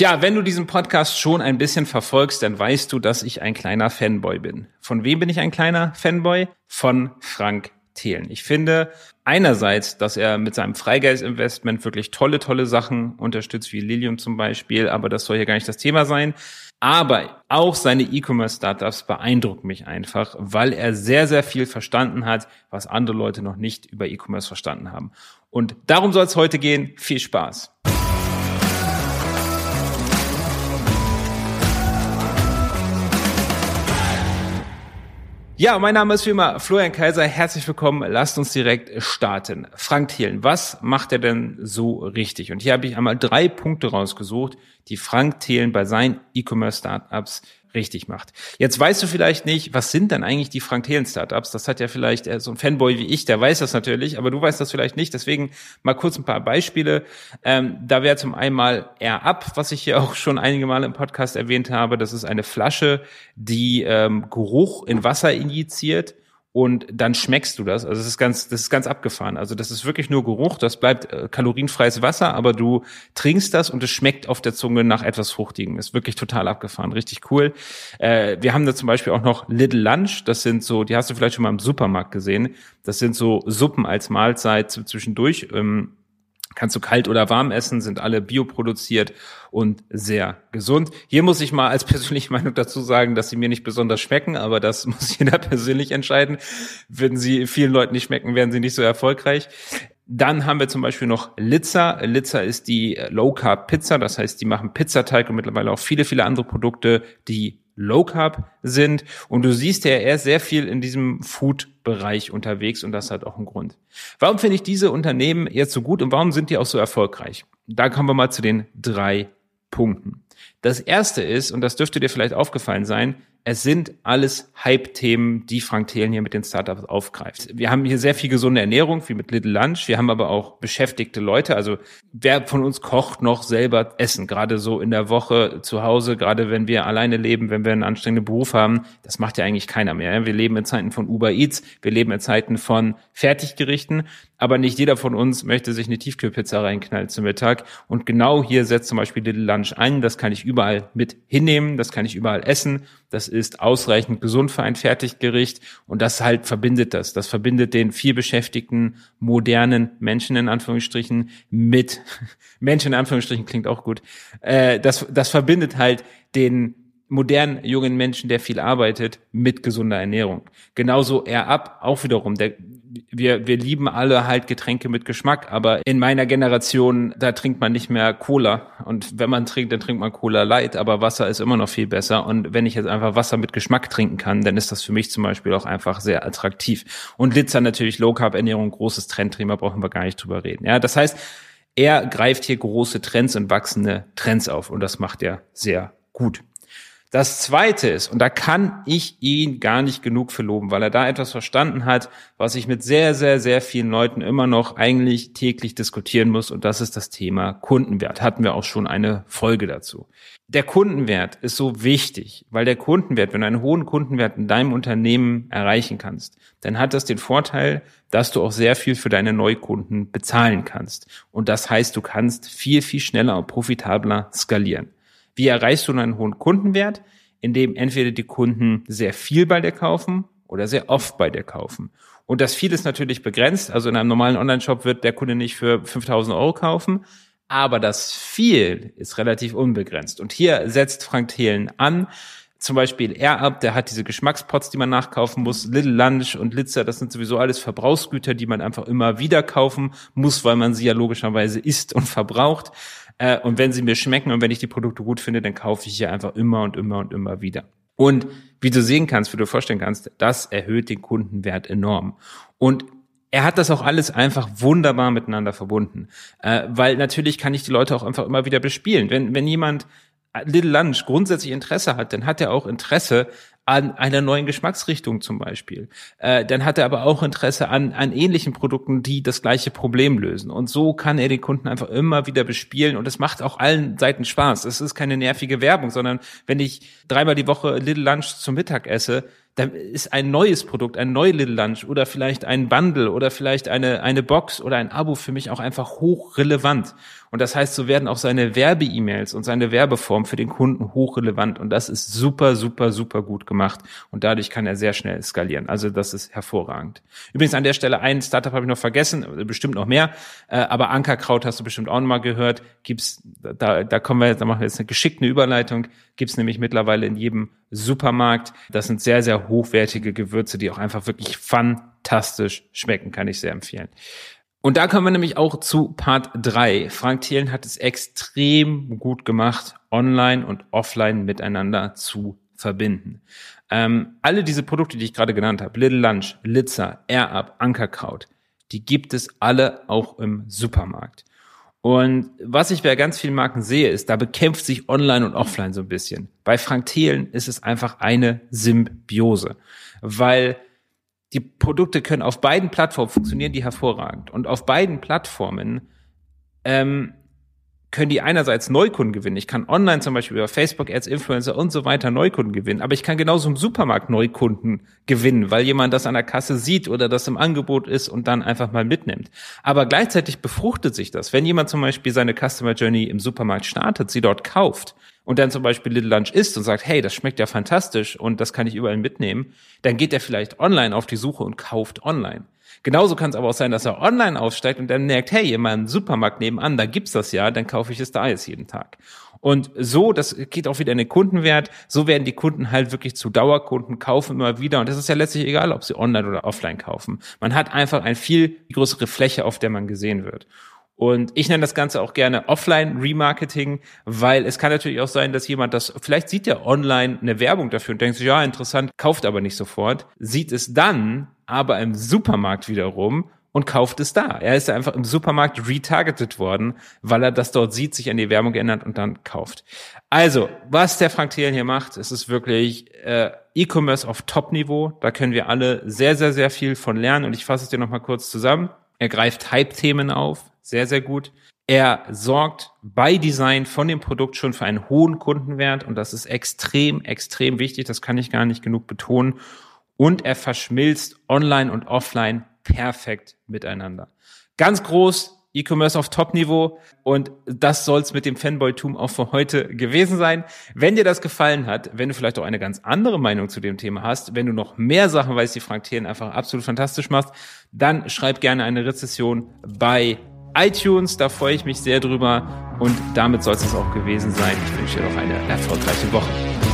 Tja, wenn du diesen Podcast schon ein bisschen verfolgst, dann weißt du, dass ich ein kleiner Fanboy bin. Von wem bin ich ein kleiner Fanboy? Von Frank Thelen. Ich finde einerseits, dass er mit seinem Freigeldinvestment wirklich tolle, tolle Sachen unterstützt, wie Lilium zum Beispiel, aber das soll hier gar nicht das Thema sein. Aber auch seine E-Commerce-Startups beeindrucken mich einfach, weil er sehr, sehr viel verstanden hat, was andere Leute noch nicht über E-Commerce verstanden haben. Und darum soll es heute gehen. Viel Spaß. Ja, mein Name ist wie immer Florian Kaiser. Herzlich willkommen. Lasst uns direkt starten. Frank Thelen, was macht er denn so richtig? Und hier habe ich einmal drei Punkte rausgesucht, die Frank Thelen bei seinen E-Commerce-Startups richtig macht. Jetzt weißt du vielleicht nicht, was sind denn eigentlich die Frank Thelen Startups? Das hat ja vielleicht äh, so ein Fanboy wie ich, der weiß das natürlich, aber du weißt das vielleicht nicht. Deswegen mal kurz ein paar Beispiele. Ähm, da wäre zum einen mal Air Up, was ich hier auch schon einige Male im Podcast erwähnt habe. Das ist eine Flasche, die ähm, Geruch in Wasser injiziert und dann schmeckst du das. Also das ist ganz, das ist ganz abgefahren. Also das ist wirklich nur Geruch, das bleibt äh, kalorienfreies Wasser, aber du trinkst das und es schmeckt auf der Zunge nach etwas Fruchtigem. Ist wirklich total abgefahren, richtig cool. Äh, wir haben da zum Beispiel auch noch Little Lunch. Das sind so, die hast du vielleicht schon mal im Supermarkt gesehen. Das sind so Suppen als Mahlzeit zwischendurch. Ähm, Kannst du kalt oder warm essen, sind alle bioproduziert und sehr gesund. Hier muss ich mal als persönliche Meinung dazu sagen, dass sie mir nicht besonders schmecken, aber das muss jeder persönlich entscheiden. Wenn sie vielen Leuten nicht schmecken, werden sie nicht so erfolgreich. Dann haben wir zum Beispiel noch Litza. Litza ist die Low Carb Pizza, das heißt, die machen Pizzateig und mittlerweile auch viele, viele andere Produkte, die Low Carb sind. Und du siehst ja, er ist sehr viel in diesem Food-Bereich unterwegs und das hat auch einen Grund. Warum finde ich diese Unternehmen jetzt so gut und warum sind die auch so erfolgreich? Da kommen wir mal zu den drei Punkten. Das erste ist, und das dürfte dir vielleicht aufgefallen sein, es sind alles Hype-Themen, die Frank Thelen hier mit den Startups aufgreift. Wir haben hier sehr viel gesunde Ernährung, wie mit Little Lunch. Wir haben aber auch beschäftigte Leute. Also wer von uns kocht noch selber Essen? Gerade so in der Woche zu Hause, gerade wenn wir alleine leben, wenn wir einen anstrengenden Beruf haben. Das macht ja eigentlich keiner mehr. Wir leben in Zeiten von Uber Eats. Wir leben in Zeiten von Fertiggerichten. Aber nicht jeder von uns möchte sich eine Tiefkühlpizza reinknallen zum Mittag. Und genau hier setzt zum Beispiel Little Lunch ein. Das kann ich überall mit hinnehmen. Das kann ich überall essen. Das ist ausreichend gesund für ein Fertiggericht. Und das halt verbindet das. Das verbindet den viel beschäftigten, modernen Menschen in Anführungsstrichen mit Menschen in Anführungsstrichen klingt auch gut. Äh, das, das verbindet halt den modernen jungen Menschen, der viel arbeitet, mit gesunder Ernährung. Genauso er ab, auch wiederum, der wir, wir lieben alle halt Getränke mit Geschmack, aber in meiner Generation, da trinkt man nicht mehr Cola. Und wenn man trinkt, dann trinkt man Cola Light, aber Wasser ist immer noch viel besser. Und wenn ich jetzt einfach Wasser mit Geschmack trinken kann, dann ist das für mich zum Beispiel auch einfach sehr attraktiv. Und Litzer natürlich Low Carb Ernährung, großes Trendthema, brauchen wir gar nicht drüber reden. Ja, das heißt, er greift hier große Trends und wachsende Trends auf und das macht er sehr gut. Das zweite ist, und da kann ich ihn gar nicht genug verloben, weil er da etwas verstanden hat, was ich mit sehr, sehr, sehr vielen Leuten immer noch eigentlich täglich diskutieren muss, und das ist das Thema Kundenwert. Hatten wir auch schon eine Folge dazu. Der Kundenwert ist so wichtig, weil der Kundenwert, wenn du einen hohen Kundenwert in deinem Unternehmen erreichen kannst, dann hat das den Vorteil, dass du auch sehr viel für deine Neukunden bezahlen kannst. Und das heißt, du kannst viel, viel schneller und profitabler skalieren. Wie erreichst du einen hohen Kundenwert? Indem entweder die Kunden sehr viel bei dir kaufen oder sehr oft bei dir kaufen. Und das viel ist natürlich begrenzt. Also in einem normalen Online-Shop wird der Kunde nicht für 5000 Euro kaufen. Aber das viel ist relativ unbegrenzt. Und hier setzt Frank Thelen an. Zum Beispiel AirUp, der hat diese Geschmackspots, die man nachkaufen muss. Little Lunch und Litzer, das sind sowieso alles Verbrauchsgüter, die man einfach immer wieder kaufen muss, weil man sie ja logischerweise isst und verbraucht. Äh, und wenn sie mir schmecken und wenn ich die Produkte gut finde, dann kaufe ich sie einfach immer und immer und immer wieder. Und wie du sehen kannst, wie du vorstellen kannst, das erhöht den Kundenwert enorm. Und er hat das auch alles einfach wunderbar miteinander verbunden. Äh, weil natürlich kann ich die Leute auch einfach immer wieder bespielen. Wenn, wenn jemand Little Lunch grundsätzlich Interesse hat, dann hat er auch Interesse an einer neuen Geschmacksrichtung zum Beispiel. Äh, dann hat er aber auch Interesse an, an ähnlichen Produkten, die das gleiche Problem lösen. Und so kann er den Kunden einfach immer wieder bespielen und es macht auch allen Seiten Spaß. Es ist keine nervige Werbung, sondern wenn ich dreimal die Woche Little Lunch zum Mittag esse, dann ist ein neues Produkt, ein neues Little Lunch oder vielleicht ein Bundle oder vielleicht eine, eine Box oder ein Abo für mich auch einfach hochrelevant. Und das heißt, so werden auch seine Werbe-E-Mails und seine Werbeform für den Kunden hochrelevant. Und das ist super, super, super gut gemacht. Und dadurch kann er sehr schnell skalieren. Also das ist hervorragend. Übrigens an der Stelle ein Startup habe ich noch vergessen, bestimmt noch mehr. Äh, aber Ankerkraut hast du bestimmt auch noch mal gehört. Gibt's, da, da kommen wir jetzt, da machen wir jetzt eine geschickte Überleitung. Gibt's nämlich mittlerweile in jedem Supermarkt. Das sind sehr, sehr hochwertige Gewürze, die auch einfach wirklich fantastisch schmecken, kann ich sehr empfehlen. Und da kommen wir nämlich auch zu Part 3. Frank Thielen hat es extrem gut gemacht, online und offline miteinander zu verbinden. Ähm, alle diese Produkte, die ich gerade genannt habe, Little Lunch, Litzer, Air Up, Ankerkraut, die gibt es alle auch im Supermarkt. Und was ich bei ganz vielen Marken sehe, ist, da bekämpft sich Online und Offline so ein bisschen. Bei Frank Thelen ist es einfach eine Symbiose, weil die Produkte können auf beiden Plattformen funktionieren, die hervorragend. Und auf beiden Plattformen ähm, können die einerseits Neukunden gewinnen. Ich kann online zum Beispiel über Facebook Ads, Influencer und so weiter Neukunden gewinnen. Aber ich kann genauso im Supermarkt Neukunden gewinnen, weil jemand das an der Kasse sieht oder das im Angebot ist und dann einfach mal mitnimmt. Aber gleichzeitig befruchtet sich das. Wenn jemand zum Beispiel seine Customer Journey im Supermarkt startet, sie dort kauft und dann zum Beispiel Little Lunch isst und sagt, hey, das schmeckt ja fantastisch und das kann ich überall mitnehmen, dann geht er vielleicht online auf die Suche und kauft online. Genauso kann es aber auch sein, dass er online aufsteigt und dann merkt, hey, in meinem Supermarkt nebenan, da gibt's das ja, dann kaufe ich es da jetzt jeden Tag. Und so, das geht auch wieder in den Kundenwert, so werden die Kunden halt wirklich zu Dauerkunden, kaufen immer wieder. Und das ist ja letztlich egal, ob sie online oder offline kaufen. Man hat einfach eine viel größere Fläche, auf der man gesehen wird. Und ich nenne das Ganze auch gerne Offline-Remarketing, weil es kann natürlich auch sein, dass jemand das, vielleicht sieht er online eine Werbung dafür und denkt sich, ja, interessant, kauft aber nicht sofort, sieht es dann aber im Supermarkt wiederum und kauft es da. Er ist einfach im Supermarkt retargeted worden, weil er das dort sieht, sich an die Werbung geändert und dann kauft. Also, was der Frank Thelen hier macht, es ist wirklich äh, E-Commerce auf Top-Niveau. Da können wir alle sehr, sehr, sehr viel von lernen. Und ich fasse es dir nochmal kurz zusammen. Er greift Hype-Themen auf, sehr, sehr gut. Er sorgt bei Design von dem Produkt schon für einen hohen Kundenwert und das ist extrem, extrem wichtig. Das kann ich gar nicht genug betonen. Und er verschmilzt online und offline perfekt miteinander. Ganz groß, E-Commerce auf Top-Niveau und das soll's mit dem Fanboy-Tum auch für heute gewesen sein. Wenn dir das gefallen hat, wenn du vielleicht auch eine ganz andere Meinung zu dem Thema hast, wenn du noch mehr Sachen weißt, die Frank Thelen einfach absolut fantastisch machst, dann schreib gerne eine Rezession bei iTunes, da freue ich mich sehr drüber und damit soll es auch gewesen sein. Ich wünsche dir noch eine erfolgreiche Woche.